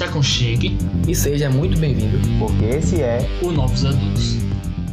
se aconchegue e seja muito bem-vindo, porque esse é o Novos Adultos.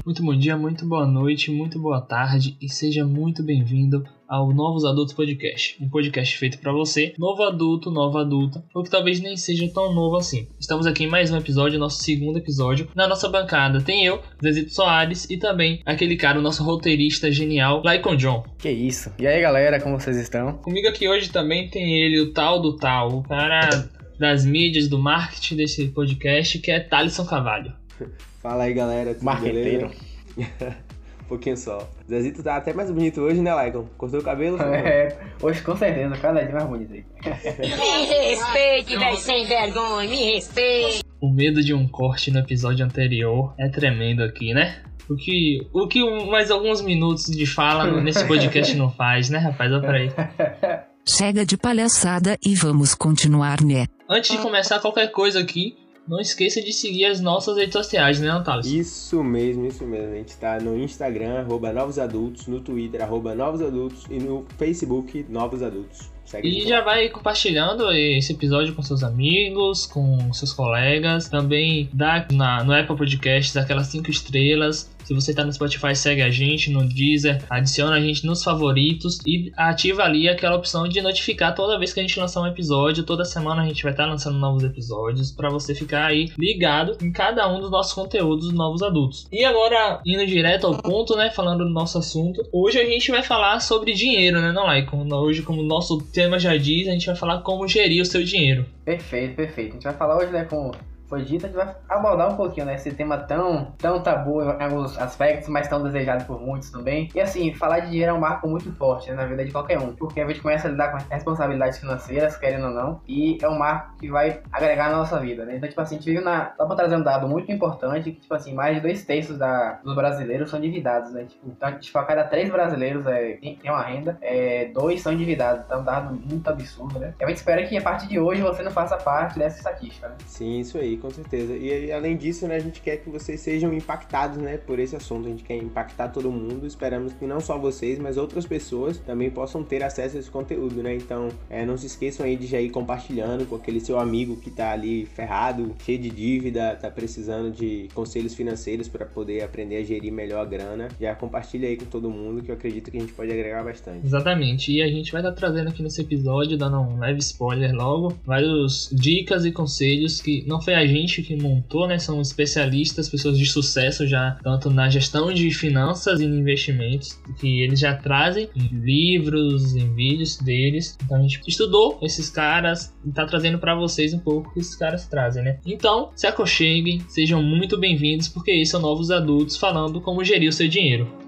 Muito bom dia, muito boa noite, muito boa tarde e seja muito bem-vindo ao Novos Adultos Podcast, um podcast feito para você, novo adulto, nova adulta, ou que talvez nem seja tão novo assim. Estamos aqui em mais um episódio, nosso segundo episódio. Na nossa bancada tem eu, Zezito Soares, e também aquele cara, o nosso roteirista genial, Laicon John. Que isso. E aí, galera, como vocês estão? Comigo aqui hoje também tem ele, o tal do tal, o cara das mídias, do marketing desse podcast, que é Thalisson Cavalho. Fala aí, galera. Marqueteiro. um pouquinho só. Zezito tá até mais bonito hoje, né, Laicon? Cortou o cabelo? É, hoje com certeza, cada dia mais bonito aí. me respeite, velho sem vergonha, me respeite. O medo de um corte no episódio anterior é tremendo aqui, né? O que, o que mais alguns minutos de fala nesse podcast não faz, né, rapaz? Olha pra aí. Chega de palhaçada e vamos continuar, né? Antes de começar qualquer coisa aqui, não esqueça de seguir as nossas redes sociais, né, Natália? Isso mesmo, isso mesmo. A gente está no Instagram, arroba Novos Adultos, no Twitter, arroba Novos Adultos e no Facebook, Novos Adultos. Segue e já vai compartilhando esse episódio com seus amigos, com seus colegas. Também dá na, no Apple Podcasts aquelas 5 estrelas se você está no Spotify, segue a gente no Deezer, adiciona a gente nos favoritos e ativa ali aquela opção de notificar toda vez que a gente lançar um episódio. Toda semana a gente vai estar tá lançando novos episódios para você ficar aí ligado em cada um dos nossos conteúdos novos adultos. E agora, indo direto ao ponto, né, falando do nosso assunto, hoje a gente vai falar sobre dinheiro, né, não, Laicon? Hoje, como o nosso tema já diz, a gente vai falar como gerir o seu dinheiro. Perfeito, perfeito. A gente vai falar hoje, né, com foi dito, a gente vai abordar um pouquinho, né? Esse tema tão, tão tabu em alguns aspectos, mas tão desejado por muitos também. E assim, falar de dinheiro é um marco muito forte né, na vida de qualquer um, porque a gente começa a lidar com responsabilidades financeiras, querendo ou não, e é um marco que vai agregar na nossa vida, né? Então, tipo assim, a gente vive na. Só pra trazer um dado muito importante, que, tipo assim, mais de dois terços da, dos brasileiros são endividados, né? Tipo, então, tipo, a cada três brasileiros é, tem, uma renda, é, dois são endividados. Então, é um dado muito absurdo, né? E a gente espera que a partir de hoje você não faça parte dessa estatística, né? Sim, isso aí com certeza. E além disso, né, a gente quer que vocês sejam impactados, né, por esse assunto. A gente quer impactar todo mundo. Esperamos que não só vocês, mas outras pessoas também possam ter acesso a esse conteúdo, né? Então, é, não se esqueçam aí de já ir compartilhando com aquele seu amigo que tá ali ferrado, cheio de dívida, tá precisando de conselhos financeiros para poder aprender a gerir melhor a grana. Já compartilha aí com todo mundo que eu acredito que a gente pode agregar bastante. Exatamente. E a gente vai estar trazendo aqui nesse episódio, dando um leve spoiler logo, vários dicas e conselhos que não foi a gente que montou, né? São especialistas, pessoas de sucesso já, tanto na gestão de finanças e investimentos, que eles já trazem em livros, em vídeos deles. Então a gente estudou esses caras e tá trazendo para vocês um pouco o que esses caras trazem, né? Então, se aconcheguem, sejam muito bem-vindos, porque esses são novos adultos falando como gerir o seu dinheiro.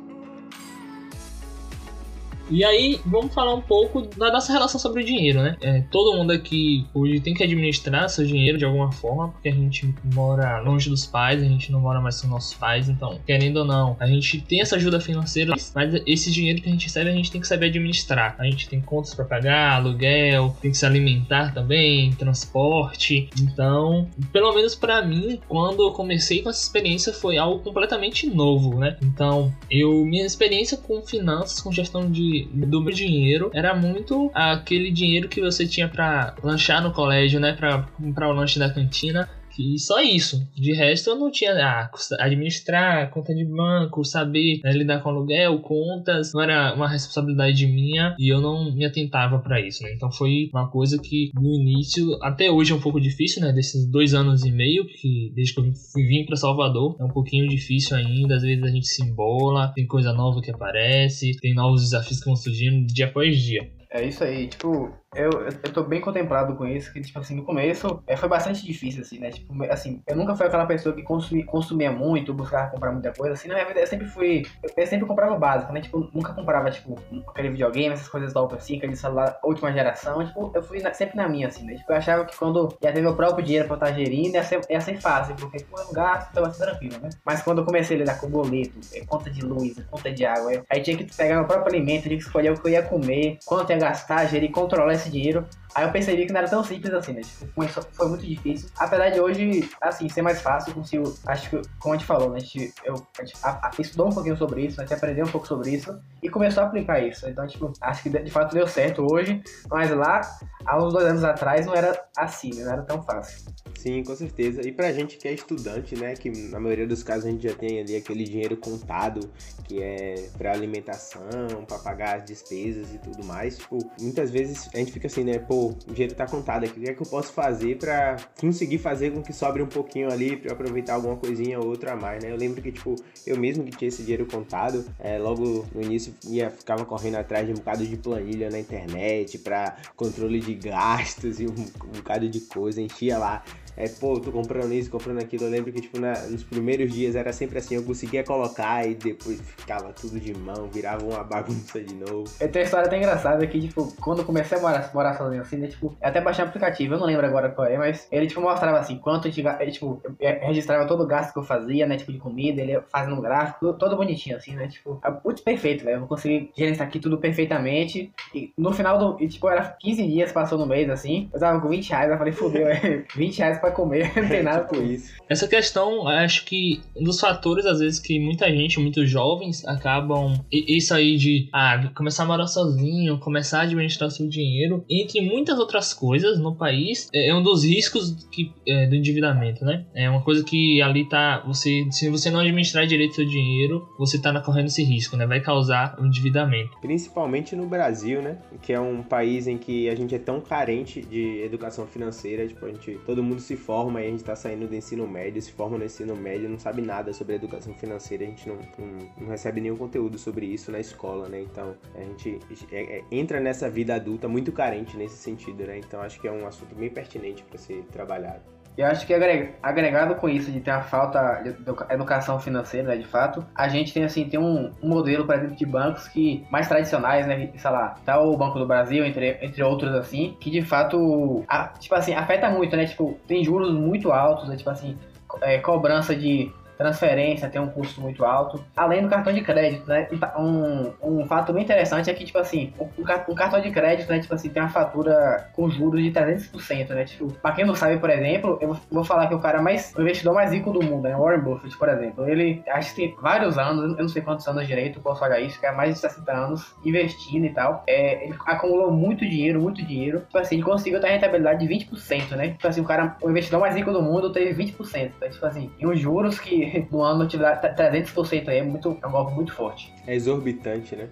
E aí, vamos falar um pouco da nossa relação sobre o dinheiro, né? É, todo mundo aqui hoje tem que administrar seu dinheiro de alguma forma, porque a gente mora longe dos pais, a gente não mora mais com nossos pais, então, querendo ou não, a gente tem essa ajuda financeira, mas esse dinheiro que a gente recebe, a gente tem que saber administrar. A gente tem contas para pagar, aluguel, tem que se alimentar também, transporte. Então, pelo menos para mim, quando eu comecei com essa experiência, foi algo completamente novo, né? Então, eu minha experiência com finanças, com gestão de do meu dinheiro era muito aquele dinheiro que você tinha para lanchar no colégio, né? Para comprar o lanche da cantina. E só isso. De resto, eu não tinha ah, administrar conta de banco, saber né, lidar com aluguel, contas, não era uma responsabilidade minha e eu não me atentava para isso, né? Então foi uma coisa que no início, até hoje é um pouco difícil, né? Desses dois anos e meio, que desde que eu fui vim para Salvador, é um pouquinho difícil ainda. Às vezes a gente se embola, tem coisa nova que aparece, tem novos desafios que vão surgindo dia após dia. É isso aí, tipo, eu, eu tô bem contemplado com isso, que, tipo assim, no começo é, foi bastante difícil, assim, né? Tipo, assim, eu nunca fui aquela pessoa que consumia, consumia muito, buscava comprar muita coisa, assim, na minha vida eu sempre fui, eu, eu sempre comprava básico, né? Tipo, nunca comprava, tipo, aquele videogame, essas coisas top, assim, aquele celular última geração, tipo, eu fui na, sempre na minha, assim, né? Tipo, eu achava que quando ia ter meu próprio dinheiro pra estar gerindo, ia ser, ia ser fácil, porque, pô, eu não gasto, então ia ser tranquilo, né? Mas quando eu comecei a lidar com boleto, é, conta de luz, conta de água, aí tinha que pegar meu próprio alimento, tinha que escolher o que eu ia comer, quanto ia gastar, gerir, controlar esse dinheiro, Aí eu percebi que não era tão simples assim, né? Tipo, foi muito difícil. Apesar de hoje, assim, ser mais fácil, consigo. Acho que, como a gente falou, né? A gente, eu, a gente a, a, estudou um pouquinho sobre isso, a gente aprendeu um pouco sobre isso e começou a aplicar isso. Então, tipo, acho que de fato deu certo hoje, mas lá, há uns dois anos atrás, não era assim, né? não era tão fácil. Sim, com certeza. E pra gente que é estudante, né? Que na maioria dos casos a gente já tem ali aquele dinheiro contado, que é pra alimentação, pra pagar as despesas e tudo mais. Tipo, muitas vezes a gente fica assim, né? Pô, o dinheiro tá contado aqui. O que é que eu posso fazer pra conseguir fazer com que sobre um pouquinho ali eu aproveitar alguma coisinha ou outra a mais, né? Eu lembro que, tipo, eu mesmo que tinha esse dinheiro contado, é, logo no início ia, ficava correndo atrás de um bocado de planilha na internet pra controle de gastos e um, um bocado de coisa, enchia lá é, pô, tô comprando isso, comprando aquilo. Eu lembro que, tipo, na, nos primeiros dias era sempre assim, eu conseguia colocar e depois ficava tudo de mão, virava uma bagunça de novo. Eu tenho uma história até engraçada que, tipo, quando eu comecei a morar, morar sozinho assim, né, tipo, até baixei um aplicativo, eu não lembro agora qual é, mas ele, tipo, mostrava assim, quanto a gente, ele, tipo, registrava todo o gasto que eu fazia, né, tipo, de comida, ele fazendo um gráfico, todo bonitinho, assim, né, tipo, é muito perfeito, velho, eu consegui gerenciar aqui tudo perfeitamente, e no final do, e, tipo, era 15 dias, passou no mês, assim, eu tava com 20 reais, eu falei, fudeu, é 20 reais pra comer, não tem nada com isso. Essa questão, acho que um dos fatores, às vezes, que muita gente, muitos jovens, acabam. Isso aí de ah, começar a morar sozinho, começar a administrar seu dinheiro, entre muitas outras coisas no país, é, é um dos riscos que, é, do endividamento, né? É uma coisa que ali tá. Você, se você não administrar direito seu dinheiro, você tá correndo esse risco, né? Vai causar um endividamento. Principalmente no Brasil, né? Que é um país em que a gente é tão carente de educação financeira, tipo, a gente, todo mundo se forma e a gente tá saindo do ensino médio, se forma no ensino médio, não sabe nada sobre educação financeira, a gente não, não, não recebe nenhum conteúdo sobre isso na escola, né? Então a gente é, é, entra nessa vida adulta muito carente nesse sentido, né? Então acho que é um assunto bem pertinente para ser trabalhado. Eu acho que agregado com isso de ter a falta de educação financeira, né, de fato, a gente tem assim, tem um, modelo, por exemplo, de bancos que mais tradicionais, né, sei lá, tá o Banco do Brasil, entre, entre outros assim, que de fato, a, tipo assim, afeta muito, né, tipo, tem juros muito altos, né, tipo assim, é, cobrança de transferência tem um custo muito alto, além do cartão de crédito, né? Um, um fato bem interessante é que, tipo assim, um, um cartão de crédito, né, tipo assim, tem uma fatura com juros de 300%, né? Tipo, pra quem não sabe, por exemplo, eu vou falar que o cara mais, o investidor mais rico do mundo, né? Warren Buffett, por exemplo, ele, acho que tem vários anos, eu não sei quantos anos direito, posso olhar isso, que é mais de 60 anos investindo e tal, é, ele acumulou muito dinheiro, muito dinheiro, tipo assim, ele conseguiu ter rentabilidade de 20%, né? Tipo assim, o cara, o investidor mais rico do mundo teve 20%, né? tipo assim, e os juros que no ano te dá 300% aí, é, muito, é um golpe muito forte. É exorbitante, né?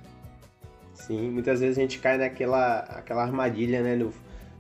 Sim, muitas vezes a gente cai naquela aquela armadilha, né, do,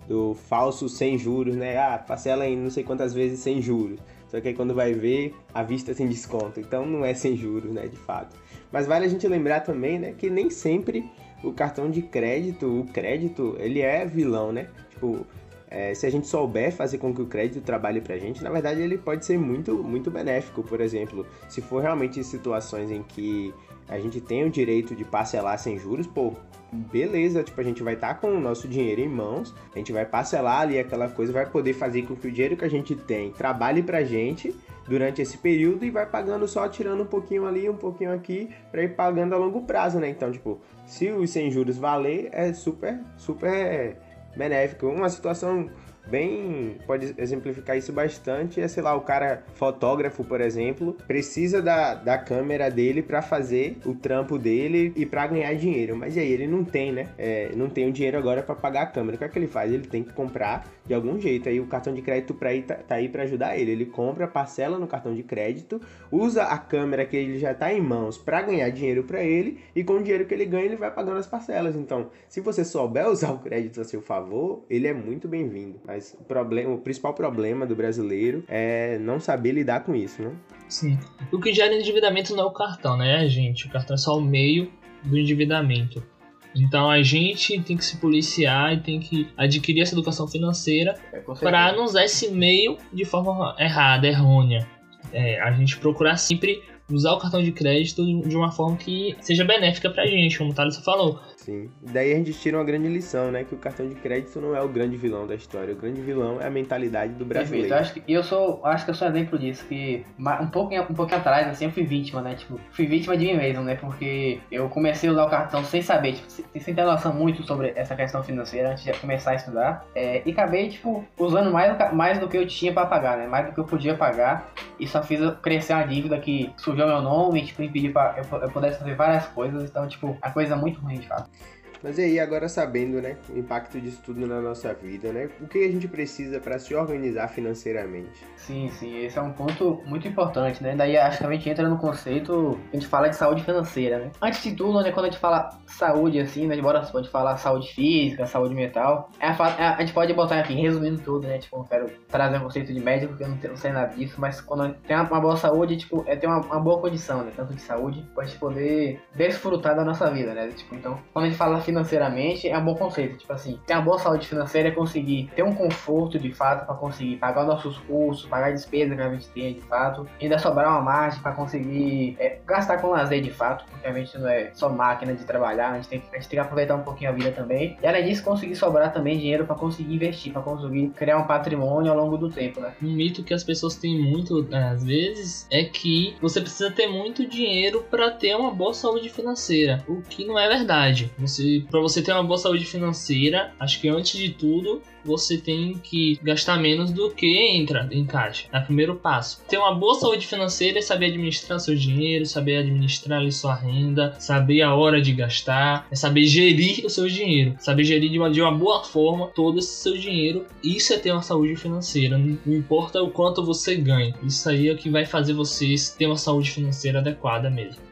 do falso sem juros, né? Ah, parcela em não sei quantas vezes sem juros. Só que aí quando vai ver, a vista tem desconto. Então não é sem juros, né, de fato. Mas vale a gente lembrar também, né, que nem sempre o cartão de crédito, o crédito, ele é vilão, né? Tipo, é, se a gente souber fazer com que o crédito trabalhe para a gente, na verdade ele pode ser muito, muito benéfico. Por exemplo, se for realmente situações em que a gente tem o direito de parcelar sem juros, pô, beleza, tipo, a gente vai estar tá com o nosso dinheiro em mãos, a gente vai parcelar ali aquela coisa, vai poder fazer com que o dinheiro que a gente tem trabalhe pra gente durante esse período e vai pagando só, tirando um pouquinho ali, um pouquinho aqui, para ir pagando a longo prazo, né? Então, tipo, se os sem juros valer, é super, super benéfico. Uma situação bem pode exemplificar isso bastante é sei lá o cara fotógrafo por exemplo precisa da, da câmera dele para fazer o trampo dele e para ganhar dinheiro. Mas aí ele não tem né? É, não tem o dinheiro agora para pagar a câmera. O que é que ele faz? Ele tem que comprar de algum jeito aí o cartão de crédito para ir tá, tá aí para ajudar ele ele compra parcela no cartão de crédito usa a câmera que ele já tá em mãos para ganhar dinheiro para ele e com o dinheiro que ele ganha ele vai pagando as parcelas então se você souber usar o crédito a seu favor ele é muito bem-vindo mas o, problema, o principal problema do brasileiro é não saber lidar com isso, né? Sim. O que gera endividamento não é o cartão, né, gente? O cartão é só o meio do endividamento. Então a gente tem que se policiar e tem que adquirir essa educação financeira é, para não usar esse meio de forma errada, errônea. É, a gente procurar sempre usar o cartão de crédito de uma forma que seja benéfica pra gente, como o Thales falou. Sim. Daí a gente tira uma grande lição, né? Que o cartão de crédito não é o grande vilão da história. O grande vilão é a mentalidade do brasileiro. Perfeito. Eu acho que eu sou, acho que eu sou um exemplo disso, que um pouco, um pouco atrás, assim, eu fui vítima, né? Tipo, fui vítima de mim mesmo, né? Porque eu comecei a usar o cartão sem saber, tipo, sem, ter noção muito sobre essa questão financeira antes de começar a estudar. É, e acabei, tipo, usando mais, mais do que eu tinha pra pagar, né? Mais do que eu podia pagar. E só fiz crescer uma dívida que sujou meu nome, tipo, impediu pra eu, eu pudesse fazer várias coisas. Então, tipo, a coisa é muito ruim, de fato. Mas e aí, agora sabendo, né, o impacto disso tudo na nossa vida, né? O que a gente precisa para se organizar financeiramente? Sim, sim, esse é um ponto muito importante, né? Daí acho que a gente entra no conceito, a gente fala de saúde financeira, né? Antes de tudo, né, quando a gente fala saúde assim, né, embora você pode falar saúde física, saúde mental, é é a- a gente pode botar aqui, resumindo tudo, né? Tipo, eu quero trazer um conceito de médico, porque eu não, não sei nada disso, mas quando tem uma, uma boa saúde, tipo, é ter uma, uma boa condição, né? Tanto de saúde, pra gente poder desfrutar da nossa vida, né? Tipo, então, quando a gente fala financeiramente, é um bom conceito. Tipo assim, ter uma boa saúde financeira é conseguir ter um conforto de fato pra conseguir pagar os nossos custos, pagar a despesa que a gente tem de fato, ainda sobrar uma margem pra conseguir é, gastar com lazer de fato, porque a gente não é só máquina de trabalhar, a gente tem, que- a gente tem que aproveitar um pouquinho a vida também. E além disso, conseguir sobrar também dinheiro pra conseguir investir, pra conseguir criar um patrimônio ao longo do tempo, né? Um mito que as pessoas têm muito, né, às vezes, é que você precisa ter muito dinheiro para ter uma boa saúde financeira, o que não é verdade. Você, para você ter uma boa saúde financeira, acho que antes de tudo você tem que gastar menos do que entra em caixa. É o primeiro passo. Ter uma boa saúde financeira é saber administrar seu dinheiro, saber administrar ali sua renda, saber a hora de gastar, é saber gerir o seu dinheiro, saber gerir de uma, de uma boa forma todo esse seu dinheiro. Isso é ter uma saúde financeira. Não importa o quanto você ganha. Isso aí é o que vai fazer você ter uma saúde financeira adequada mesmo.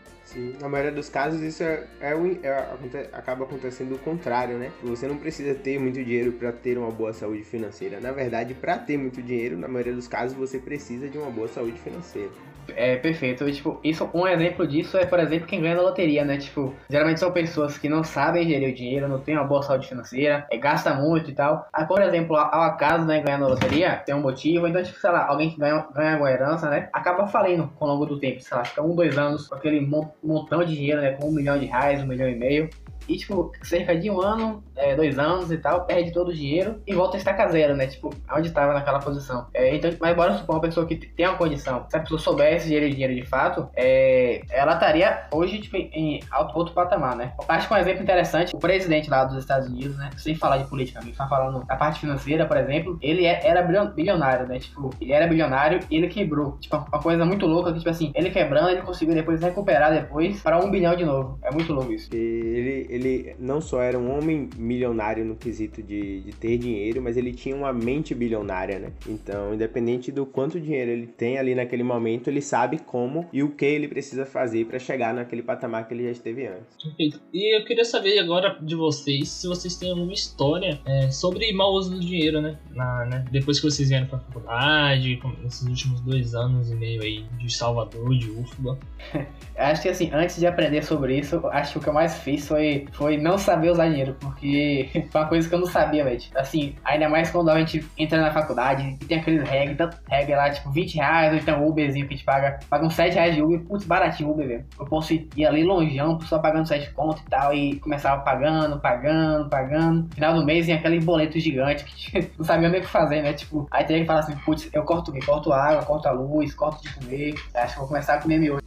Na maioria dos casos isso é, é é- acaba acontecendo o contrário, né? Você não precisa ter muito dinheiro para ter uma boa saúde financeira. Na verdade, para ter muito dinheiro, na maioria dos casos, você precisa de uma boa saúde financeira. É perfeito. Tipo, isso, um exemplo disso é, por exemplo, quem ganha na loteria, né? Tipo, geralmente são pessoas que não sabem gerir o dinheiro, não têm uma boa saúde financeira, é, gasta muito e tal. Aí, por exemplo, ao acaso, né, ganhar na loteria, tem um motivo, então, tipo, sei lá, alguém que ganha, ganha uma herança, né, acaba falindo ao longo do tempo, sei lá, fica um, dois anos com aquele mon- montão de dinheiro, né, com um milhão de reais, um milhão e meio. E, tipo, cerca de um ano, é, dois anos e tal, perde todo o dinheiro e volta a estaca zero, né? Tipo, onde estava naquela posição. É, então, mas bora supor uma pessoa que tem uma condição, se a pessoa soubesse gerir dinheiro de fato, é, ela estaria hoje, tipo, em alto, outro patamar, né? Acho que um exemplo interessante, o presidente lá dos Estados Unidos, né? Sem falar de política, a tá falando da parte financeira, por exemplo, ele é- era bilionário, né? Tipo, ele era bilionário e ele quebrou. Tipo, uma coisa muito louca que, tipo assim, ele quebrando, ele conseguiu depois recuperar depois para um bilhão de novo. É muito louco isso. Ele, ele não só era um homem milionário no quesito de, de ter dinheiro, mas ele tinha uma mente bilionária, né? Então, independente do quanto dinheiro ele tem ali naquele momento, ele sabe como e o que ele precisa fazer para chegar naquele patamar que ele já esteve antes. Perfeito. E eu queria saber agora de vocês se vocês têm alguma história é, sobre mau uso do dinheiro, né? Na, né? Depois que vocês vieram pra faculdade, nesses últimos dois anos e meio aí de Salvador, de UFBA. Acho que assim, antes de aprender sobre isso, acho que o que eu mais fiz foi, foi não saber usar dinheiro, porque foi uma coisa que eu não sabia, velho. Assim, ainda mais quando a gente entra na faculdade e tem aqueles regras, regra lá, tipo, 20 reais, ou então Uberzinho que a gente paga, paga uns 7 reais de Uber, putz, baratinho Uber, velho. Eu posso ir, ali longeão, só pagando 7 conto e tal, e começava pagando, pagando, pagando. Final do mês vem aquele boleto gigante que não sabia nem o que fazer, né? Tipo, aí tem que falar assim, putz, eu corto o quê? Corto água, corto a luz, corto de comer. Acho que vou começar a comer miojo.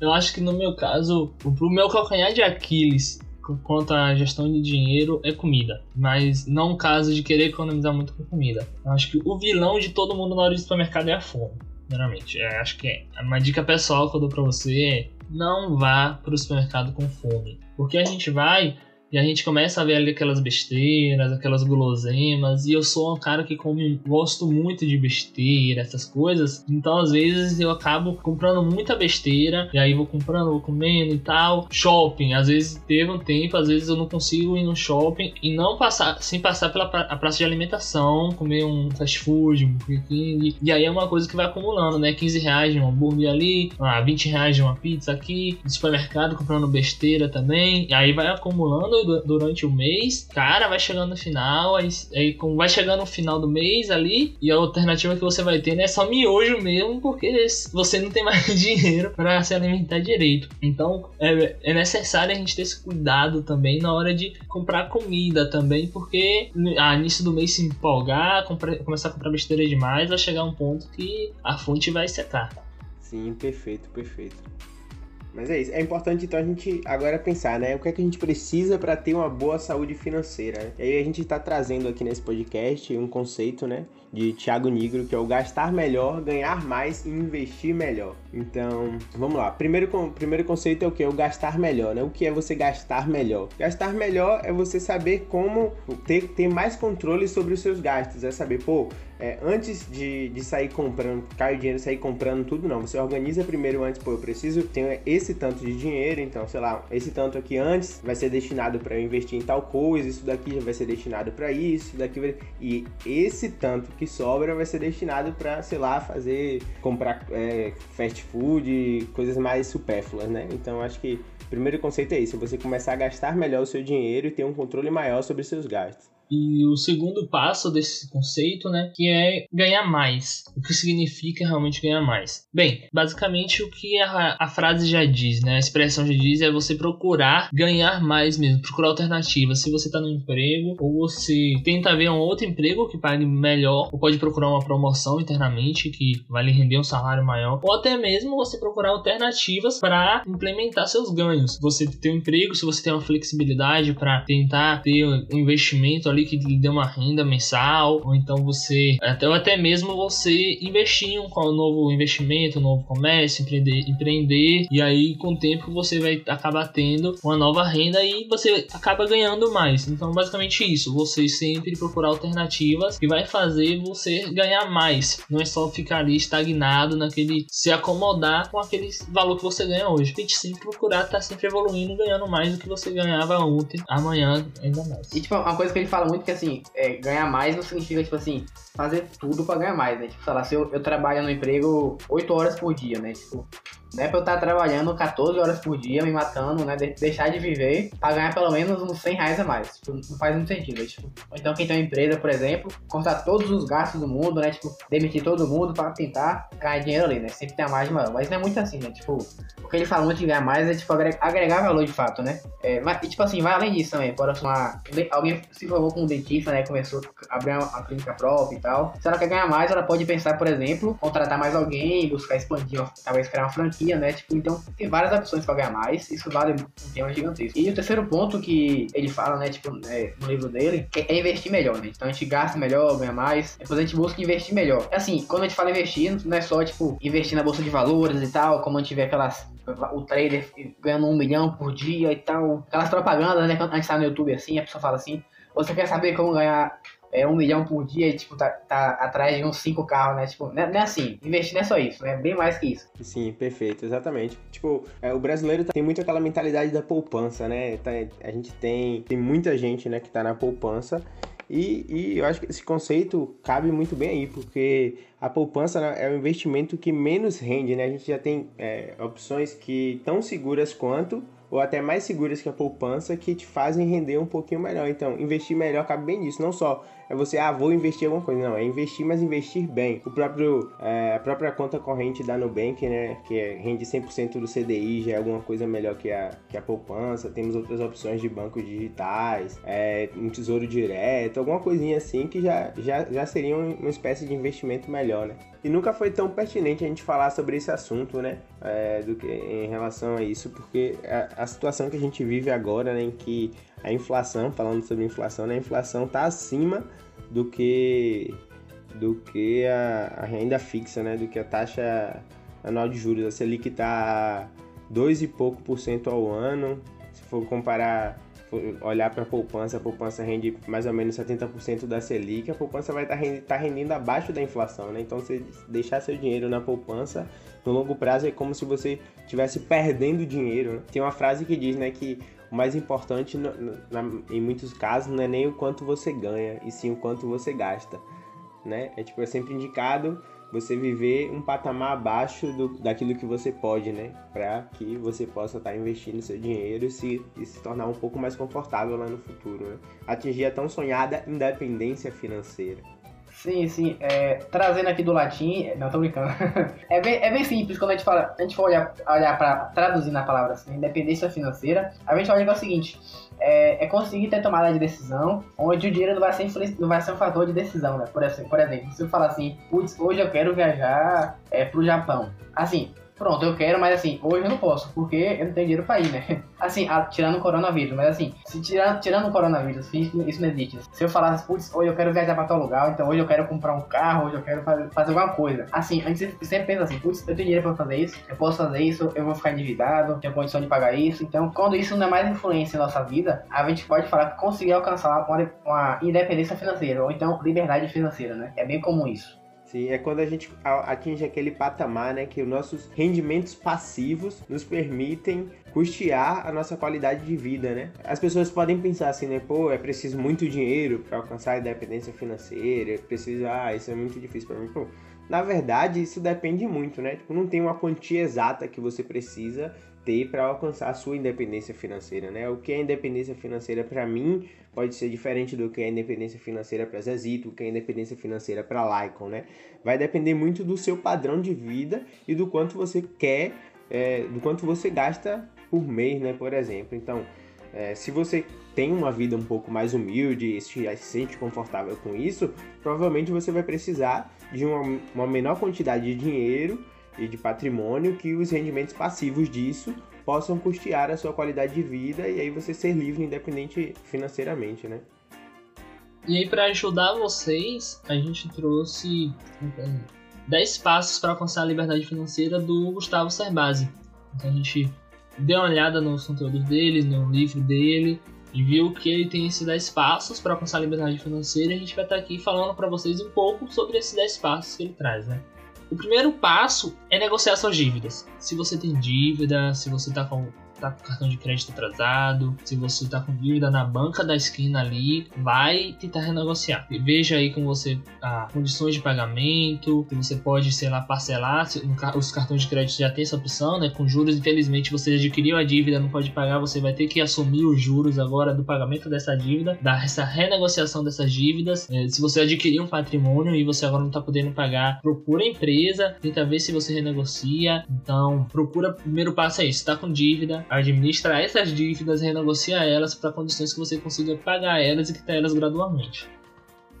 Eu acho que no meu caso, pro meu calcanhar de Aquiles quanto à gestão de dinheiro é comida. Mas não o caso de querer economizar muito com comida. Eu acho que o vilão de todo mundo na hora de supermercado é a fome. Geralmente. É, acho que é. Uma dica pessoal que eu dou pra você é não vá pro supermercado com fome. Porque a gente vai e a gente começa a ver ali aquelas besteiras, aquelas guloseimas, e eu sou um cara que come, gosto muito de besteira, essas coisas. Então, às vezes, eu acabo comprando muita besteira, e aí vou comprando, vou comendo e tal. Shopping, às vezes teve um tempo, às vezes eu não consigo ir no shopping e não passar, sem passar pela pra- a praça de alimentação, comer um fast food, um King. E aí é uma coisa que vai acumulando, né? 15 reais de um hambúrguer ali, ah, 20 reais de uma pizza aqui, no supermercado comprando besteira também. E aí vai acumulando du- durante o mês, cara, vai chegando no final, aí, aí como vai chegando no final do mês ali, e a alternativa que você vai ter né, é só miojo mesmo, porque você não tem mais dinheiro para se alimentar direito. Então é, é necessário a gente ter esse cuidado também na hora de comprar comida também, porque a início do mês se empolgar, começar a comprar besteira demais, vai chegar um ponto que a fonte vai secar. Sim, perfeito, perfeito. Mas é isso. É importante então a gente agora pensar, né? O que é que a gente precisa para ter uma boa saúde financeira. E aí a gente está trazendo aqui nesse podcast um conceito, né? De Thiago Nigro, que é o gastar melhor, ganhar mais e investir melhor. Então, vamos lá. Primeiro, primeiro conceito é o que? O gastar melhor, né? O que é você gastar melhor? Gastar melhor é você saber como ter, ter mais controle sobre os seus gastos. É saber, pô, é, antes de, de sair comprando, cai o dinheiro sair comprando tudo, não. Você organiza primeiro antes, pô, eu preciso ter esse tanto de dinheiro, então, sei lá, esse tanto aqui antes vai ser destinado para eu investir em tal coisa, isso daqui vai ser destinado para isso, isso daqui vai... E esse tanto que sobra vai ser destinado para, sei lá, fazer, comprar é, fast food, coisas mais supérfluas, né? Então, acho que o primeiro conceito é isso, você começar a gastar melhor o seu dinheiro e ter um controle maior sobre os seus gastos. E o segundo passo desse conceito, né, que é ganhar mais. O que significa realmente ganhar mais? Bem, basicamente o que a, a frase já diz, né, a expressão já diz é você procurar ganhar mais mesmo, procurar alternativas. Se você está no emprego, ou você tenta ver um outro emprego que pague melhor, ou pode procurar uma promoção internamente que vai lhe render um salário maior, ou até mesmo você procurar alternativas para implementar seus ganhos. Você ter um emprego, se você tem uma flexibilidade para tentar ter um investimento ali que lhe dê uma renda mensal, ou então você até, ou até mesmo você investir em um novo investimento, um novo comércio, empreender, empreender, e aí com o tempo você vai acabar tendo uma nova renda e você acaba ganhando mais. Então, basicamente isso, você sempre procurar alternativas que vai fazer você ganhar mais. Não é só ficar ali estagnado naquele se acomodar com aquele valor que você ganha hoje. Tem que sempre procurar estar sempre evoluindo, ganhando mais do que você ganhava ontem, amanhã ainda mais. E, tipo, uma coisa que ele fala muito que, assim, é, ganhar mais não significa, tipo assim, fazer tudo pra ganhar mais, né? Tipo, sei lá, se eu, eu trabalho no emprego 8 horas por dia, né? Tipo, não é pra eu estar trabalhando 14 horas por dia, me matando, né? de- deixar de viver pra ganhar pelo menos uns 100 reais a mais. Tipo, não faz muito sentido. né? Tipo, então quem tem uma empresa, por exemplo, cortar todos os gastos do mundo, né? Tipo, demitir todo mundo pra tentar ganhar dinheiro ali, né? Sempre tem a margem maior. Mas não é muito assim, né? Tipo, o que ele fala muito de ganhar mais é, tipo, agre- agregar valor de fato, né? É, mas, e, tipo assim, vai além disso também. Exemplo, uma, alguém se formou com um dentista, né? Começou a abrir uma, clínica própria e tal. Se ela quer ganhar mais, ela pode pensar, por exemplo, contratar mais alguém, buscar expandir, talvez criar uma franquia, né? Tipo, então tem várias opções pra ganhar mais. Isso vale um tema gigantesco. E o terceiro ponto que ele fala, né? Tipo, é, no livro dele, é investir melhor, né? Então a gente gasta melhor, ganha mais. Depois a gente busca investir melhor. Assim, quando a gente fala investir, não é só, tipo, investir na bolsa de valores e tal, como a gente vê aquelas o trader ganhando um milhão por dia e tal. Aquelas propagandas, né? Quando a gente tá no YouTube assim, a pessoa fala assim, você quer saber como ganhar é, um milhão por dia e, tipo, tá, tá atrás de uns cinco carros, né? Tipo, não é, não é assim. Investir não é só isso, é bem mais que isso. Sim, perfeito, exatamente. Tipo, é, o brasileiro tem muito aquela mentalidade da poupança, né? Tá- a gente tem, tem muita gente, né, que tá na poupança. E, e eu acho que esse conceito cabe muito bem aí, porque a poupança né, é o investimento que menos rende, né? A gente já tem é, opções que tão seguras quanto, ou até mais seguras que a poupança, que te fazem render um pouquinho melhor. Então, investir melhor cabe bem nisso. Não só é você, ah, vou investir alguma coisa. Não, é investir, mas investir bem. O próprio, é, a própria conta corrente da Nubank, né, que é, rende 100% do CDI, já é alguma coisa melhor que a, que a poupança. Temos outras opções de bancos digitais, é, um tesouro direto, alguma coisinha assim que já, já, já seria um- uma espécie de investimento melhor, né? E nunca foi tão pertinente a gente falar sobre esse assunto, né? É, do que em relação a isso, porque a, a situação que a gente vive agora, né, em que a inflação, falando sobre inflação, né, a inflação está acima do que do que a, a renda fixa, né, do que a taxa anual de juros. A Selic está dois e pouco por cento ao ano. Se for comparar, olhar para a poupança, a poupança rende mais ou menos 70% da Selic. A poupança vai estar rendendo, tá rendendo abaixo da inflação, né? Então, se deixar seu dinheiro na poupança, no longo prazo é como se você estivesse perdendo dinheiro. Né? Tem uma frase que diz, né, que o mais importante no- na- em muitos casos não é nem o quanto você ganha, e sim o quanto você gasta, né? É tipo é sempre indicado você viver um patamar abaixo do, daquilo que você pode, né? Para que você possa estar tá investindo seu dinheiro e se, e se tornar um pouco mais confortável lá no futuro, né? Atingir a tão sonhada independência financeira. Sim, sim. É, trazendo aqui do latim, não tô brincando. é, bem, é bem simples quando a gente fala, a gente for olhar, olhar para traduzir na palavra assim, independência financeira, a gente olha que é o seguinte: é, é, conseguir ter tomada de decisão onde o dinheiro não vai ser, não vai ser um fator de decisão, né? Por, exemplo, por exemplo, se eu falar assim, putz, hoje eu quero viajar é, pro Japão. Assim, pronto, eu quero, mas assim, hoje eu não posso, porque eu não tenho dinheiro pra ir, né? Assim, tirando o coronavírus, mas assim, se tirando, tirando o coronavírus, isso, isso não existe. Se eu falasse, putz, hoje eu quero viajar pra tal lugar, então hoje eu quero comprar um carro, hoje eu quero fazer, fazer alguma coisa. Assim, a gente sempre pensa assim, putz, eu tenho dinheiro pra fazer isso, eu posso fazer isso, eu vou ficar endividado, tenho condição de pagar isso. Então, quando isso não é mais influência em nossa vida, a gente pode falar que conseguir alcançar uma, uma independência financeira, ou então liberdade financeira, né? É bem comum isso. Sim, é quando a gente atinge aquele patamar, né, que os nossos rendimentos passivos nos permitem custear a nossa qualidade de vida, né? As pessoas podem pensar assim, né, pô, é preciso muito dinheiro para alcançar a independência financeira, é preciso, ah, isso é muito difícil para mim. Pô, na verdade, isso depende muito, né? Tipo, não tem uma quantia exata que você precisa ter para alcançar a sua independência financeira, né? O que é independência financeira para mim pode ser diferente do que é independência financeira para Zezito, o que é independência financeira para Lycon, né? Vai depender muito do seu padrão de vida e do quanto você quer, é, do quanto você gasta por mês, né? Por exemplo, então, é, se você tem uma vida um pouco mais humilde e se sente confortável com isso, provavelmente você vai precisar de uma, uma menor quantidade de dinheiro e de patrimônio que os rendimentos passivos disso possam custear a sua qualidade de vida e aí você ser livre independente financeiramente, né? E aí para ajudar vocês, a gente trouxe 10 passos para alcançar a liberdade financeira do Gustavo Cerbasi. Então a gente deu uma olhada nos conteúdos dele, no livro dele, e viu que ele tem esses 10 passos para alcançar a liberdade financeira. E a gente vai estar aqui falando para vocês um pouco sobre esses 10 passos que ele traz, né? O primeiro passo é negociar suas dívidas. Se você tem dívida, se você está com tá com cartão de crédito atrasado, se você tá com dívida na banca da esquina ali, vai tentar renegociar. Veja aí com você as condições de pagamento, que você pode, sei lá, parcelar. Os cartões de crédito já tem essa opção, né? Com juros, infelizmente, você adquiriu a dívida, não pode pagar, você vai ter que assumir os juros agora do pagamento dessa dívida, dessa renegociação dessas dívidas. É, se você adquiriu um patrimônio e você agora não tá podendo pagar, procura a empresa, tenta ver se você renegocia. Então, procura, primeiro passo é isso, tá com dívida, administra essas dívidas e renegocia elas para condições que você consiga pagar elas e quitar elas gradualmente.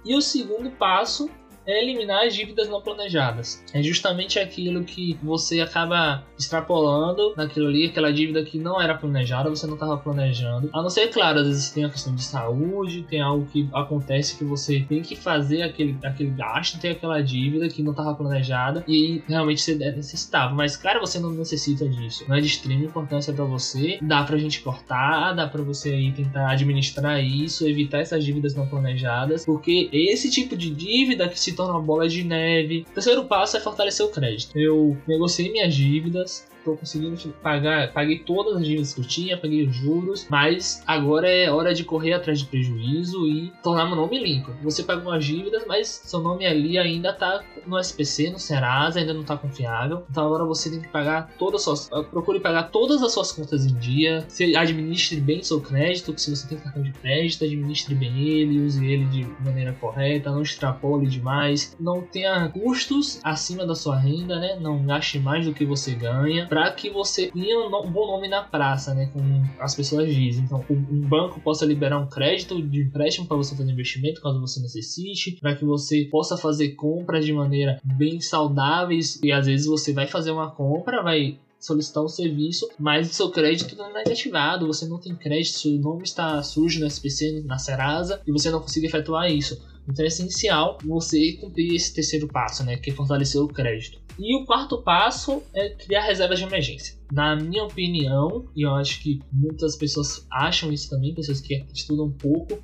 E o segundo passo é eliminar as dívidas não planejadas. É justamente aquilo que você acaba extrapolando naquilo ali, aquela dívida que não era planejada, você não estava planejando. A não ser, claro, às vezes tem a questão de saúde, tem algo que acontece que você tem que fazer aquele, aquele gasto, tem aquela dívida que não estava planejada e realmente você necessitava. Mas, cara, você não necessita disso. Não é de extrema importância para você. Dá pra gente cortar, dá pra você aí tentar administrar isso, evitar essas dívidas não planejadas, porque esse tipo de dívida que se torna uma bola de neve. O terceiro passo é fortalecer o crédito. Eu negociei minhas dívidas, tô conseguindo pagar, paguei todas as dívidas que eu tinha, paguei os juros, mas agora é hora de correr atrás de prejuízo e tornar meu nome limpo. Você pagou as dívidas, mas seu nome ali ainda tá no SPC, no Serasa, ainda não tá confiável. Então agora você tem que pagar todas as suas, ah, procure pagar todas as suas contas em dia. Se administre bem seu crédito, se você tem cartão de crédito, administre bem ele, use ele de maneira correta, não extrapole demais, não tenha custos acima da sua renda, né? Não gaste mais do que você ganha para que você tenha um bom nome na praça, né? Como as pessoas dizem. Então, um banco possa liberar um crédito de empréstimo para você fazer investimento caso você necessite, para que você possa fazer compras de maneira bem saudáveis e às vezes você vai fazer uma compra, vai solicitar um serviço, mas o seu crédito não é negativado, você não tem crédito, seu nome está sujo no SPC, na Serasa, e você não consegue efetuar isso. Então é essencial você cumprir esse terceiro passo, né, que é fortalecer o crédito. E o quarto passo é criar reservas de emergência. na minha opinião, e eu acho que muitas pessoas acham isso também, pessoas que estudam um pouco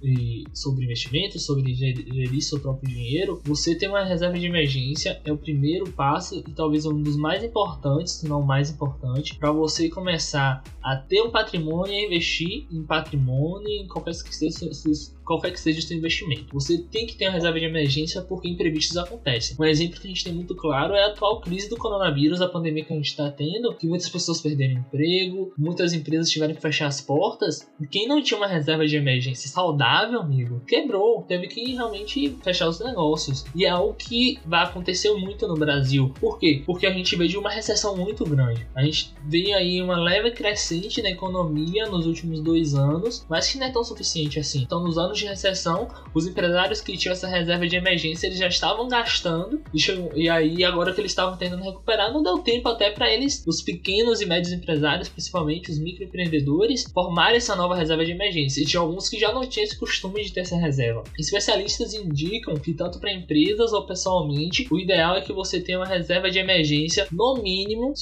sobre investimentos, sobre gerir seu próprio dinheiro, você ter uma reserva de emergência é o primeiro passo e talvez um dos mais importantes, se não o mais importante, para você começar a ter um patrimônio e investir em patrimônio em qualquer que seja qualquer que seja o seu investimento. Você tem que ter uma reserva de emergência porque imprevistos acontecem. Um exemplo que a gente tem muito claro é a atual crise do coronavírus, a pandemia que a gente está tendo, que muitas pessoas perderam emprego, muitas empresas tiveram que fechar as portas. E quem não tinha uma reserva de emergência saudável, amigo, quebrou, teve que realmente fechar os negócios. E é algo que vai acontecer muito no Brasil. Por quê? Porque a gente veio de uma recessão muito grande. A gente veio aí uma leve crescente na economia nos últimos dois anos, mas que não é tão suficiente assim. Então, nos anos de recessão, os empresários que tinham essa reserva de emergência eles já estavam gastando e, aí agora que eles estavam tentando recuperar, não deu tempo até para eles, os pequenos e médios empresários, principalmente os microempreendedores, formarem essa nova reserva de emergência. E tinha alguns que já não tinham esse costume de ter essa reserva. Especialistas indicam que tanto para empresas ou pessoalmente, o ideal é que você tenha uma reserva de emergência no mínimo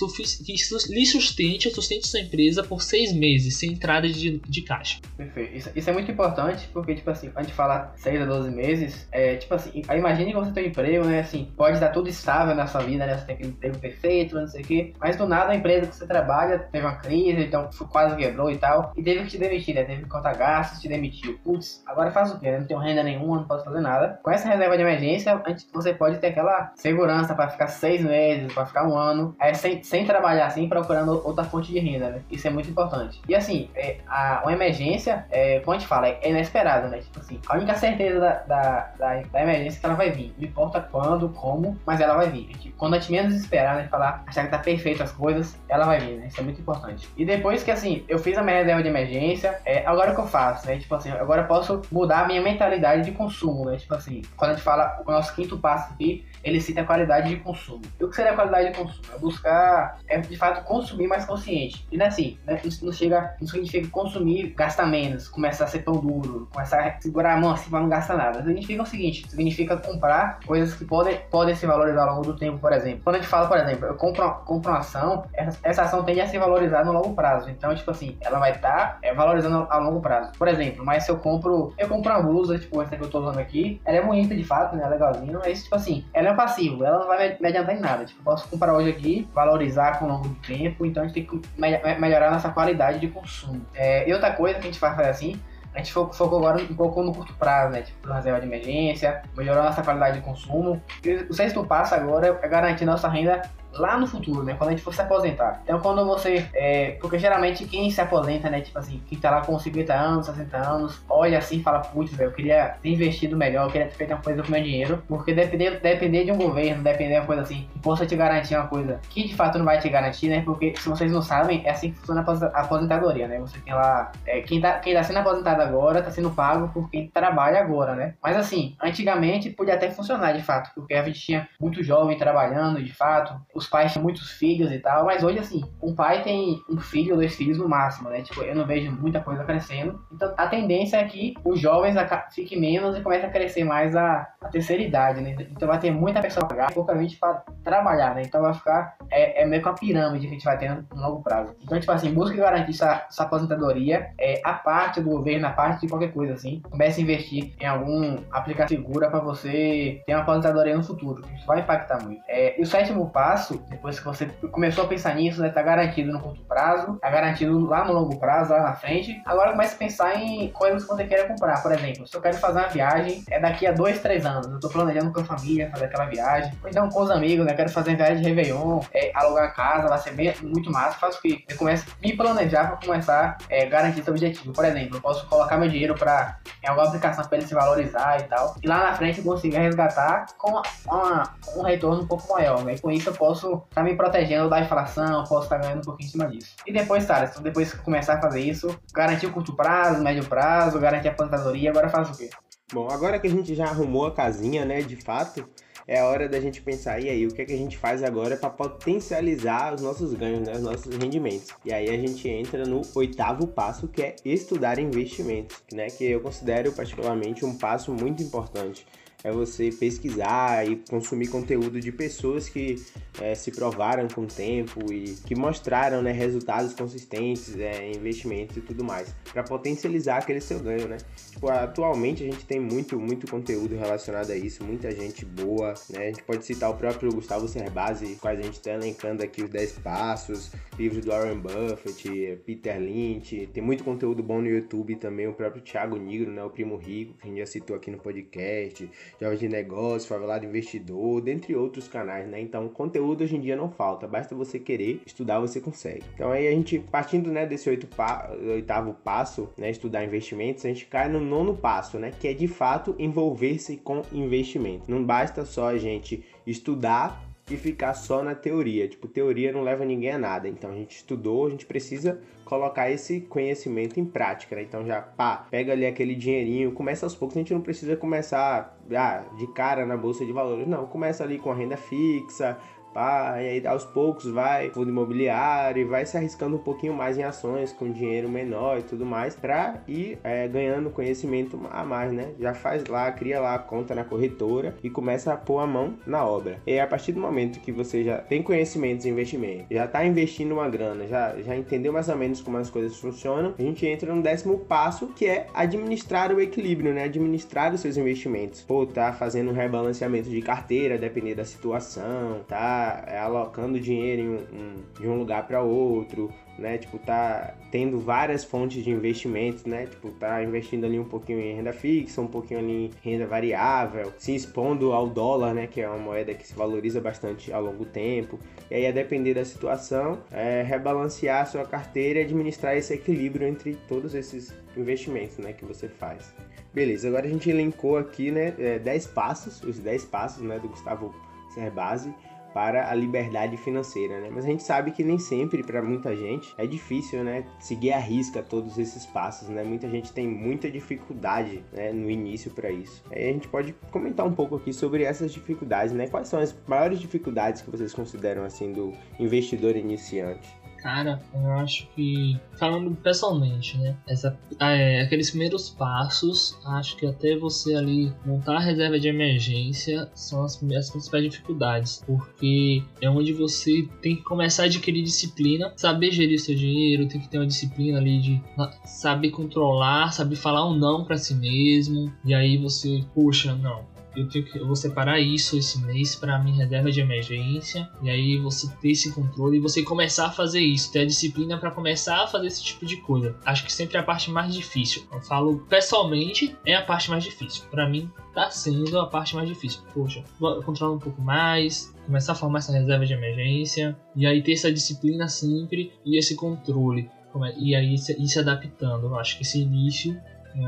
que lhe sustente, sustente sua empresa por seis meses sem entrada de, de caixa. Perfeito. Isso, isso é muito importante porque tipo assim, a gente fala 6 a 12 meses, é tipo assim, imagine que você tem um emprego, né? Assim, pode estar tudo estável na sua vida, né? Você tem aquele emprego perfeito, não sei o quê. Mas do nada a empresa que você trabalha teve uma crise, então quase quebrou e tal. E teve que te demitir, né? Teve que contar gastos, te demitiu. Putz, agora faz o quê? Né? Não tenho renda nenhuma, não posso fazer nada. Com essa reserva de emergência, você pode ter aquela segurança para ficar seis meses, para ficar um ano, é, sem, sem trabalhar assim, procurando outra fonte de renda, né? Isso é muito importante. E assim, é, a, uma emergência, é, como a gente fala, é inesperada, né? né? Tipo assim, a única certeza da, da, da, da emergência é que ela vai vir. Não importa quando, como, mas ela vai vir. Tipo, quando a gente menos esperar, né? Falar, achar que tá perfeito as coisas, ela vai vir, né? Isso é muito importante. E depois que assim, eu fiz a minha reserva de emergência, é, agora o que eu faço, né? Tipo assim, agora eu posso mudar a minha mentalidade de consumo, né? Tipo assim, quando a gente fala o nosso quinto passo aqui, ele cita a qualidade de consumo. E o que seria a qualidade de consumo? É buscar, é de fato consumir mais consciente. E não é assim, né? Isso não, chega, não significa consumir, gastar menos, começar a ser tão duro, começar a segurar a mão assim pra não gastar nada. Significa o seguinte, significa comprar coisas que podem, podem se valorizar ao longo do tempo, por exemplo. Quando a gente fala, por exemplo, eu compro, compro uma ação, essa, essa ação tende a se valorizar no longo prazo. Então, tipo assim, ela vai estar tá, é, valorizando a longo prazo. Por exemplo, mas se eu compro, eu compro uma blusa, tipo essa que eu tô usando aqui, ela é bonita de fato, né? Legalzinho, mas tipo assim, ela é passivo, ela não vai me adiantar em nada. Tipo, eu posso comprar hoje aqui, valorizar com o longo do tempo, então a gente tem que me melhorar nossa qualidade de consumo. É, e outra coisa que a gente faz assim, a gente focou agora um pouco no curto prazo, né? Tipo, reserva de emergência, melhorar nossa qualidade de consumo. E o sexto passo agora é garantir nossa renda lá no futuro, né? Quando a gente for se aposentar. Então, quando você. É, porque geralmente quem se aposenta, né? Tipo assim, quem tá lá com 50 anos, 60 anos, olha assim e fala: Putz, velho, eu queria ter investido melhor, eu queria ter feito uma coisa com meu dinheiro. Porque depender, depender de um governo, depender de uma coisa assim, que possa te garantir uma coisa que de fato não vai te garantir, né? Porque se vocês não sabem, é assim que funciona a aposentadoria, né? Você tem lá. É, quem, tá, quem tá sendo aposentado agora tá sendo pago por quem trabalha agora, né? Mas assim, antigamente podia até funcionar de fato, porque a gente tinha muito jovem trabalhando de fato. Os pais têm muitos filhos e tal, mas hoje, assim, um pai tem um filho ou dois filhos no máximo, né? Tipo, eu não vejo muita coisa crescendo. Então, a tendência é que os jovens fiquem menos e comecem a crescer mais a, a terceira idade, né? Então, vai ter muita pessoa pra pagar, pouca gente para trabalhar, né? Então, vai ficar, é, é meio que uma pirâmide que a gente vai ter no longo prazo. Então, tipo assim, busque garantir sua, sua aposentadoria, é, a parte do governo, a parte de qualquer coisa, assim. Comece a investir em algum aplicativo segura para você ter uma aposentadoria no futuro. Isso vai impactar muito. É, e o sétimo passo, depois que você começou a pensar nisso, né, tá garantido no curto prazo, tá garantido lá no longo prazo, lá na frente. Agora comece a pensar em coisas que você queira comprar. Por exemplo, se eu quero fazer uma viagem, é daqui a dois, três anos. Eu tô planejando com a família fazer aquela viagem. Ou então com os amigos, né? Quero fazer uma viagem de Réveillon, é, alugar casa, vai ser bem, muito massa. Faço o quê? Eu começo a me planejar para começar a é, garantir esse objetivo. Por exemplo, eu posso colocar meu dinheiro para em alguma aplicação para ele se valorizar e tal. E lá na frente eu consigo resgatar com uma, um retorno um pouco maior. Né? E com isso eu posso estar tá me protegendo da inflação, posso estar ganhando um pouquinho em cima disso. E depois, cara, então depois começar a fazer isso, garantir o curto prazo, médio prazo, garantir a aposentadoria, agora faz o quê? Bom, agora que a gente já arrumou a casinha, né, de fato, é a hora da gente pensar, e aí, o que é que a gente faz agora para potencializar os nossos ganhos, né, os nossos rendimentos? E aí a gente entra no oitavo passo, que é estudar investimentos, né, que eu considero particularmente um passo muito importante. É você pesquisar e consumir conteúdo de pessoas que é, se provaram com o tempo e que mostraram né, resultados consistentes é, investimentos e tudo mais, para potencializar aquele seu ganho, né? Tipo, atualmente a gente tem muito, muito conteúdo relacionado a isso, muita gente boa, né? A gente pode citar o próprio Gustavo Cerbasi, quais a gente está elencando aqui os 10 passos, livros do Warren Buffett, Peter Lynch, tem muito conteúdo bom no YouTube também, o próprio Thiago Nigro, né? O Primo Rico, que a gente já citou aqui no podcast, Jovem de Negócios, Favelado Investidor, dentre outros canais, né? Então, conteúdo hoje em dia não falta, basta você querer estudar, você consegue. Então, aí a gente, partindo né, desse oito pa oitavo passo, né? Estudar investimentos, a gente cai no nono passo, né? Que é de fato envolver-se com investimento. Não basta só a gente estudar e ficar só na teoria. Tipo, teoria não leva ninguém a nada. Então a gente estudou, a gente precisa colocar esse conhecimento em prática, né? Então já, pá, pega ali aquele dinheirinho, começa aos poucos, a gente não precisa começar ah, de cara na bolsa de valores, não, começa ali com a renda fixa, pá, e aí aos poucos vai fundo imobiliário e vai se arriscando um pouquinho mais em ações com dinheiro menor e tudo mais para ir é, ganhando conhecimento a mais, né? Já faz lá, cria lá a conta na corretora e começa a pôr a mão na obra. E a partir do momento que você já tem conhecimentos em investimento, já está investindo uma grana, já, já entendeu mais ou menos como as coisas funcionam, a gente entra no décimo passo que é administrar o equilíbrio, né? Administrar os seus investimentos. Pô, tá fazendo um rebalanceamento de carteira, depender da situação, tá alocando dinheiro em um, de um lugar para outro, né? Tipo, tá tendo várias fontes de investimentos, né? Tipo, tá investindo ali um pouquinho em renda fixa, um pouquinho ali em renda variável, se expondo ao dólar, né? Que é uma moeda que se valoriza bastante ao longo do tempo. E aí, a depender da situação, é rebalancear a sua carteira e administrar esse equilíbrio entre todos esses investimentos, né? Que você faz. Beleza, agora a gente elencou aqui, né? 10 é, passos, os 10 passos, né? Do Gustavo Cerbasi para a liberdade financeira, né? Mas a gente sabe que nem sempre para muita gente é difícil, né, seguir a risca todos esses passos, né? Muita gente tem muita dificuldade, né, no início para isso. Aí a gente pode comentar um pouco aqui sobre essas dificuldades, né? Quais são as maiores dificuldades que vocês consideram assim do investidor iniciante? Cara, eu acho que, falando pessoalmente, né? Essa, é, aqueles primeiros passos, acho que até você ali montar a reserva de emergência são as, as principais dificuldades, porque é onde você tem que começar a adquirir disciplina, saber gerir seu dinheiro, tem que ter uma disciplina ali de saber controlar, saber falar um não para si mesmo, e aí você, puxa, não, eu, tenho que, eu vou separar isso esse mês para minha reserva de emergência. E aí você ter esse controle e você começar a fazer isso, ter a disciplina para começar a fazer esse tipo de coisa. Acho que sempre é a parte mais difícil. Eu falo pessoalmente, é a parte mais difícil. Para mim, tá sendo a parte mais difícil. Poxa, controlar um pouco mais, começar a formar essa reserva de emergência, e aí ter essa disciplina sempre e esse controle. E aí ir se adaptando. Eu acho que esse início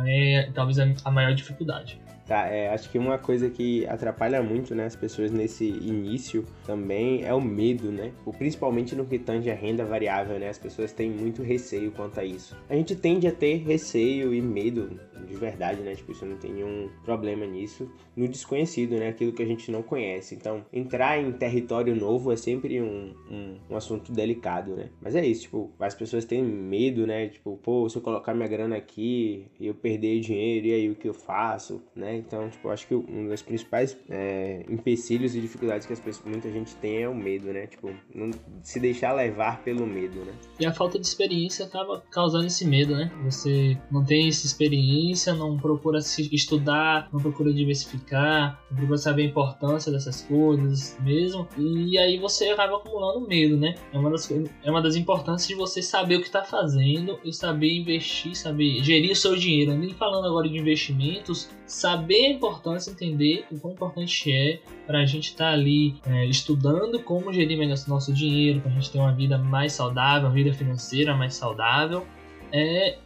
é talvez a maior dificuldade. Tá, é, acho que uma coisa que atrapalha muito né, as pessoas nesse início também é o medo, né? Principalmente no que tange a renda variável, né? As pessoas têm muito receio quanto a isso. A gente tende a ter receio e medo de verdade, né? Tipo, isso não tem nenhum problema nisso. No desconhecido, né? Aquilo que a gente não conhece. Então, entrar em território novo é sempre um, um, um assunto delicado, né? Mas é isso, tipo, as pessoas têm medo, né? Tipo, pô, se eu colocar minha grana aqui e eu perder dinheiro, e aí o que eu faço, né? Então, tipo, acho que um dos principais é, empecilhos e dificuldades que as pessoas, muita gente tem é o medo, né? Tipo, não se deixar levar pelo medo, né? E a falta de experiência acaba causando esse medo, né? Você não tem essa experiência, não procura se estudar, não procura diversificar, não procura saber a importância dessas coisas mesmo. E aí você acaba acumulando medo, né? É uma das, é uma das importâncias de você saber o que está fazendo e saber investir, saber gerir o seu dinheiro. Nem falando agora de investimentos, saber a importância, entender o quão importante é para a gente estar tá ali é, estudando como gerir melhor nosso dinheiro, para a gente ter uma vida mais saudável, uma vida financeira mais saudável. É,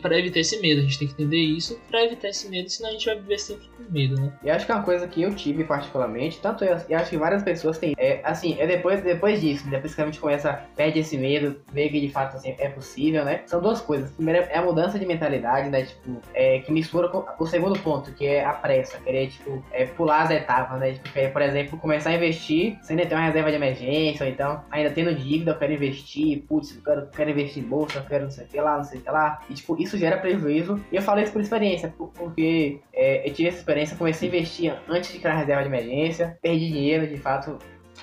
para evitar esse medo. A gente tem que entender isso para evitar esse medo, senão a gente vai viver sempre com medo, né? E acho que é uma coisa que eu tive particularmente, tanto eu e acho que várias pessoas têm. É, assim, é depois, depois disso, depois que a gente começa, perde esse medo, vê que de fato assim, é possível, né? São duas coisas. Primeiro é a mudança de mentalidade, né? Tipo, é, que mistura com o segundo ponto, que é a pressa, querer, tipo, é, pular as etapas, né? Tipo, querer, por exemplo, começar a investir sem ter uma reserva de emergência, ou então ainda tendo dívida, eu quero investir, putz, eu quero, quero investir em bolsa, eu quero não sei o que lá, não sei o que lá E, tipo, isso gera prejuízo. E eu falo isso por experiência, porque é, eu tive essa experiência, comecei a investir antes de criar reserva de emergência, perdi dinheiro, de fato.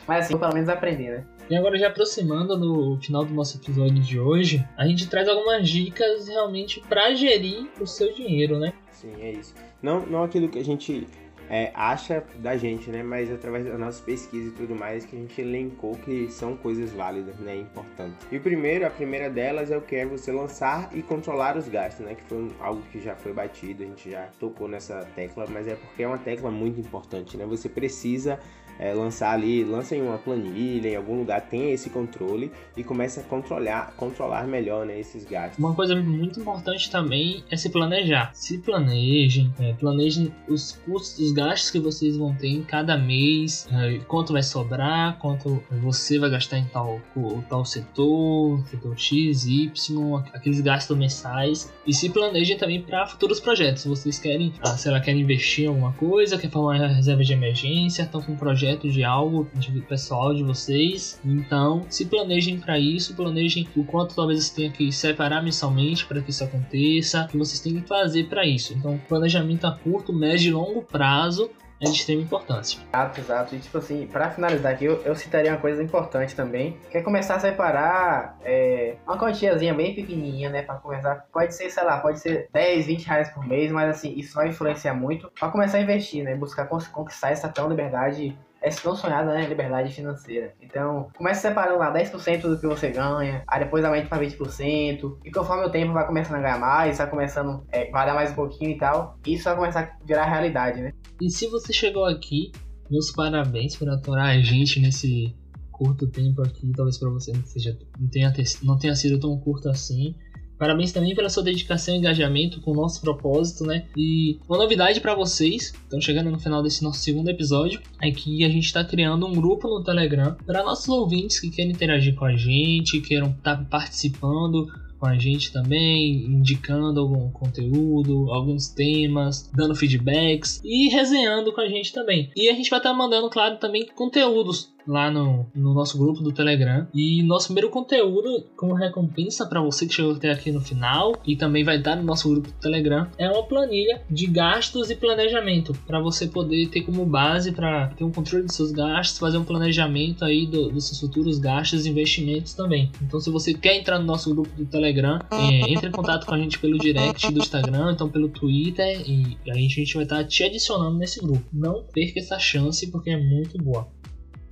Mas assim, eu pelo menos aprendi, né? E agora, já aproximando no final do nosso episódio de hoje, a gente traz algumas dicas realmente para gerir o seu dinheiro, né? Sim, é isso. Não, não aquilo que a gente é, acha da gente, né? Mas através da nossa pesquisa e tudo mais que a gente elencou que são coisas válidas, né? Importantes. E o primeiro, a primeira delas é o que é você lançar e controlar os gastos, né? Que foi algo que já foi batido, a gente já tocou nessa tecla, mas é porque é uma tecla muito importante, né? Você precisa é, lançar ali, lança em uma planilha, em algum lugar, tenha esse controle e comece a controlar, controlar melhor né, esses gastos. Uma coisa muito importante também é se planejar. Se planejem, é, planejem os custos, os gastos que vocês vão ter em cada mês, é, quanto vai sobrar, quanto você vai gastar em tal, tal setor, setor X, Y, aqueles gastos mensais. E se planejem também para futuros projetos. Vocês querem, ah, sei lá, querem investir em alguma coisa, quer formar uma reserva de emergência, estão com um projeto projeto de algo de pessoal de vocês. Então, se planejem para isso, planejem o quanto talvez você tenha que separar mensalmente para que isso aconteça, o que vocês têm que fazer para isso. Então, planejamento a curto, médio e longo prazo é de extrema importância. Exato, exato. E tipo assim, para finalizar aqui, eu, eu, citaria uma coisa importante também, que é começar a separar é, uma quantiazinha bem pequenininha, né, para começar. Pode ser, sei lá, pode ser 10, 20 reais por mês, mas assim, isso vai influenciar muito para começar a investir, né, buscar conquistar essa tão liberdade é tão sonhada, né? Liberdade financeira. Então, comece separando lá 10% do que você ganha, aí depois aumente para 20%, e conforme o tempo vai começando a ganhar mais, vai começando, é, vai dar mais um pouquinho e tal, isso vai começar a virar realidade, né? E se você chegou aqui, meus parabéns por aturar a gente nesse curto tempo aqui, talvez para você não, seja, não, tenha, não tenha sido tão curto assim. Parabéns também pela sua dedicação e engajamento com o nosso propósito, né? E uma novidade para vocês, estão chegando no final desse nosso segundo episódio, é que a gente está criando um grupo no Telegram para nossos ouvintes que querem interagir com a gente, queiram estar tá participando com a gente também, indicando algum conteúdo, alguns temas, dando feedbacks e resenhando com a gente também. E a gente vai estar tá mandando, claro, também conteúdos lá no, no nosso grupo do Telegram. E nosso primeiro conteúdo, como recompensa para você que chegou até aqui no final e também vai estar no nosso grupo do Telegram, é uma planilha de gastos e planejamento para você poder ter como base para ter um controle dos seus gastos, fazer um planejamento aí do, dos seus futuros gastos e investimentos também. Então, se você quer entrar no nosso grupo do Telegram, é, entre em contato com a gente pelo direct do Instagram, então pelo Twitter e a gente, a gente vai estar te adicionando nesse grupo. Não perca essa chance porque é muito boa.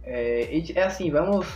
É, é assim, vamos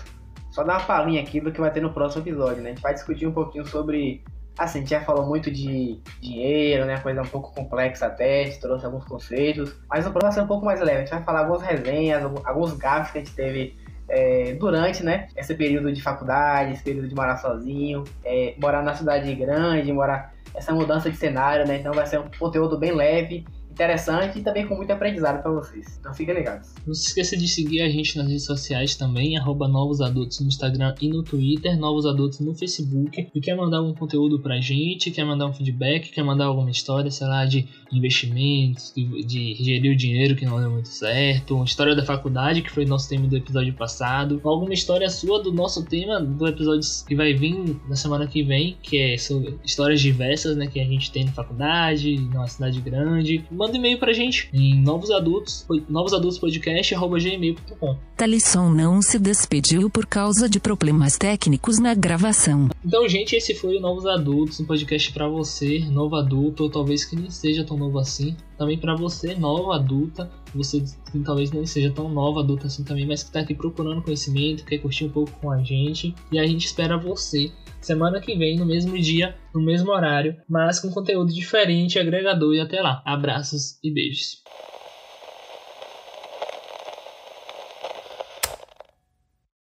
só dar uma palhinha aqui do que vai ter no próximo episódio, né? A gente vai discutir um pouquinho sobre. Assim, a gente já falou muito de dinheiro, né? Coisa um pouco complexa até, a gente trouxe alguns conceitos. Mas no próximo ser um pouco mais leve. A gente vai falar algumas resenhas, alguns gafos que a gente teve é, durante, né? Esse período de faculdade, esse período de morar sozinho, é, morar na cidade grande, morar essa mudança de cenário, né? Então vai ser um conteúdo bem leve interessante e também com muito aprendizado para vocês. Então fiquem ligados. Não se esqueça de seguir a gente nas redes sociais também, arroba Novos Adultos no Instagram e no Twitter, Novos Adultos no Facebook. E quer mandar um conteúdo pra gente, quer mandar um feedback, quer mandar alguma história, sei lá, de investimentos, de, de gerir o dinheiro que não deu muito certo, uma história da faculdade, que foi nosso tema do episódio passado, alguma história sua do nosso tema do episódio que vai vir na semana que vem, que é sobre histórias diversas, né, que a gente tem na faculdade, numa cidade grande. Manda manda e-mail pra gente em novosadultos, novosadultospodcast.gmail.com Talisson não se despediu por causa de problemas técnicos na gravação. Então, gente, esse foi o Novos Adultos, um podcast para você, novo adulto, ou talvez que nem seja tão novo assim. Também para você, nova adulta, você que talvez nem seja tão nova adulta assim também, mas que tá aqui procurando conhecimento, quer curtir um pouco com a gente. E a gente espera você semana que vem, no mesmo dia, no mesmo horário, mas com conteúdo diferente, agregador e até lá. Abraços e beijos.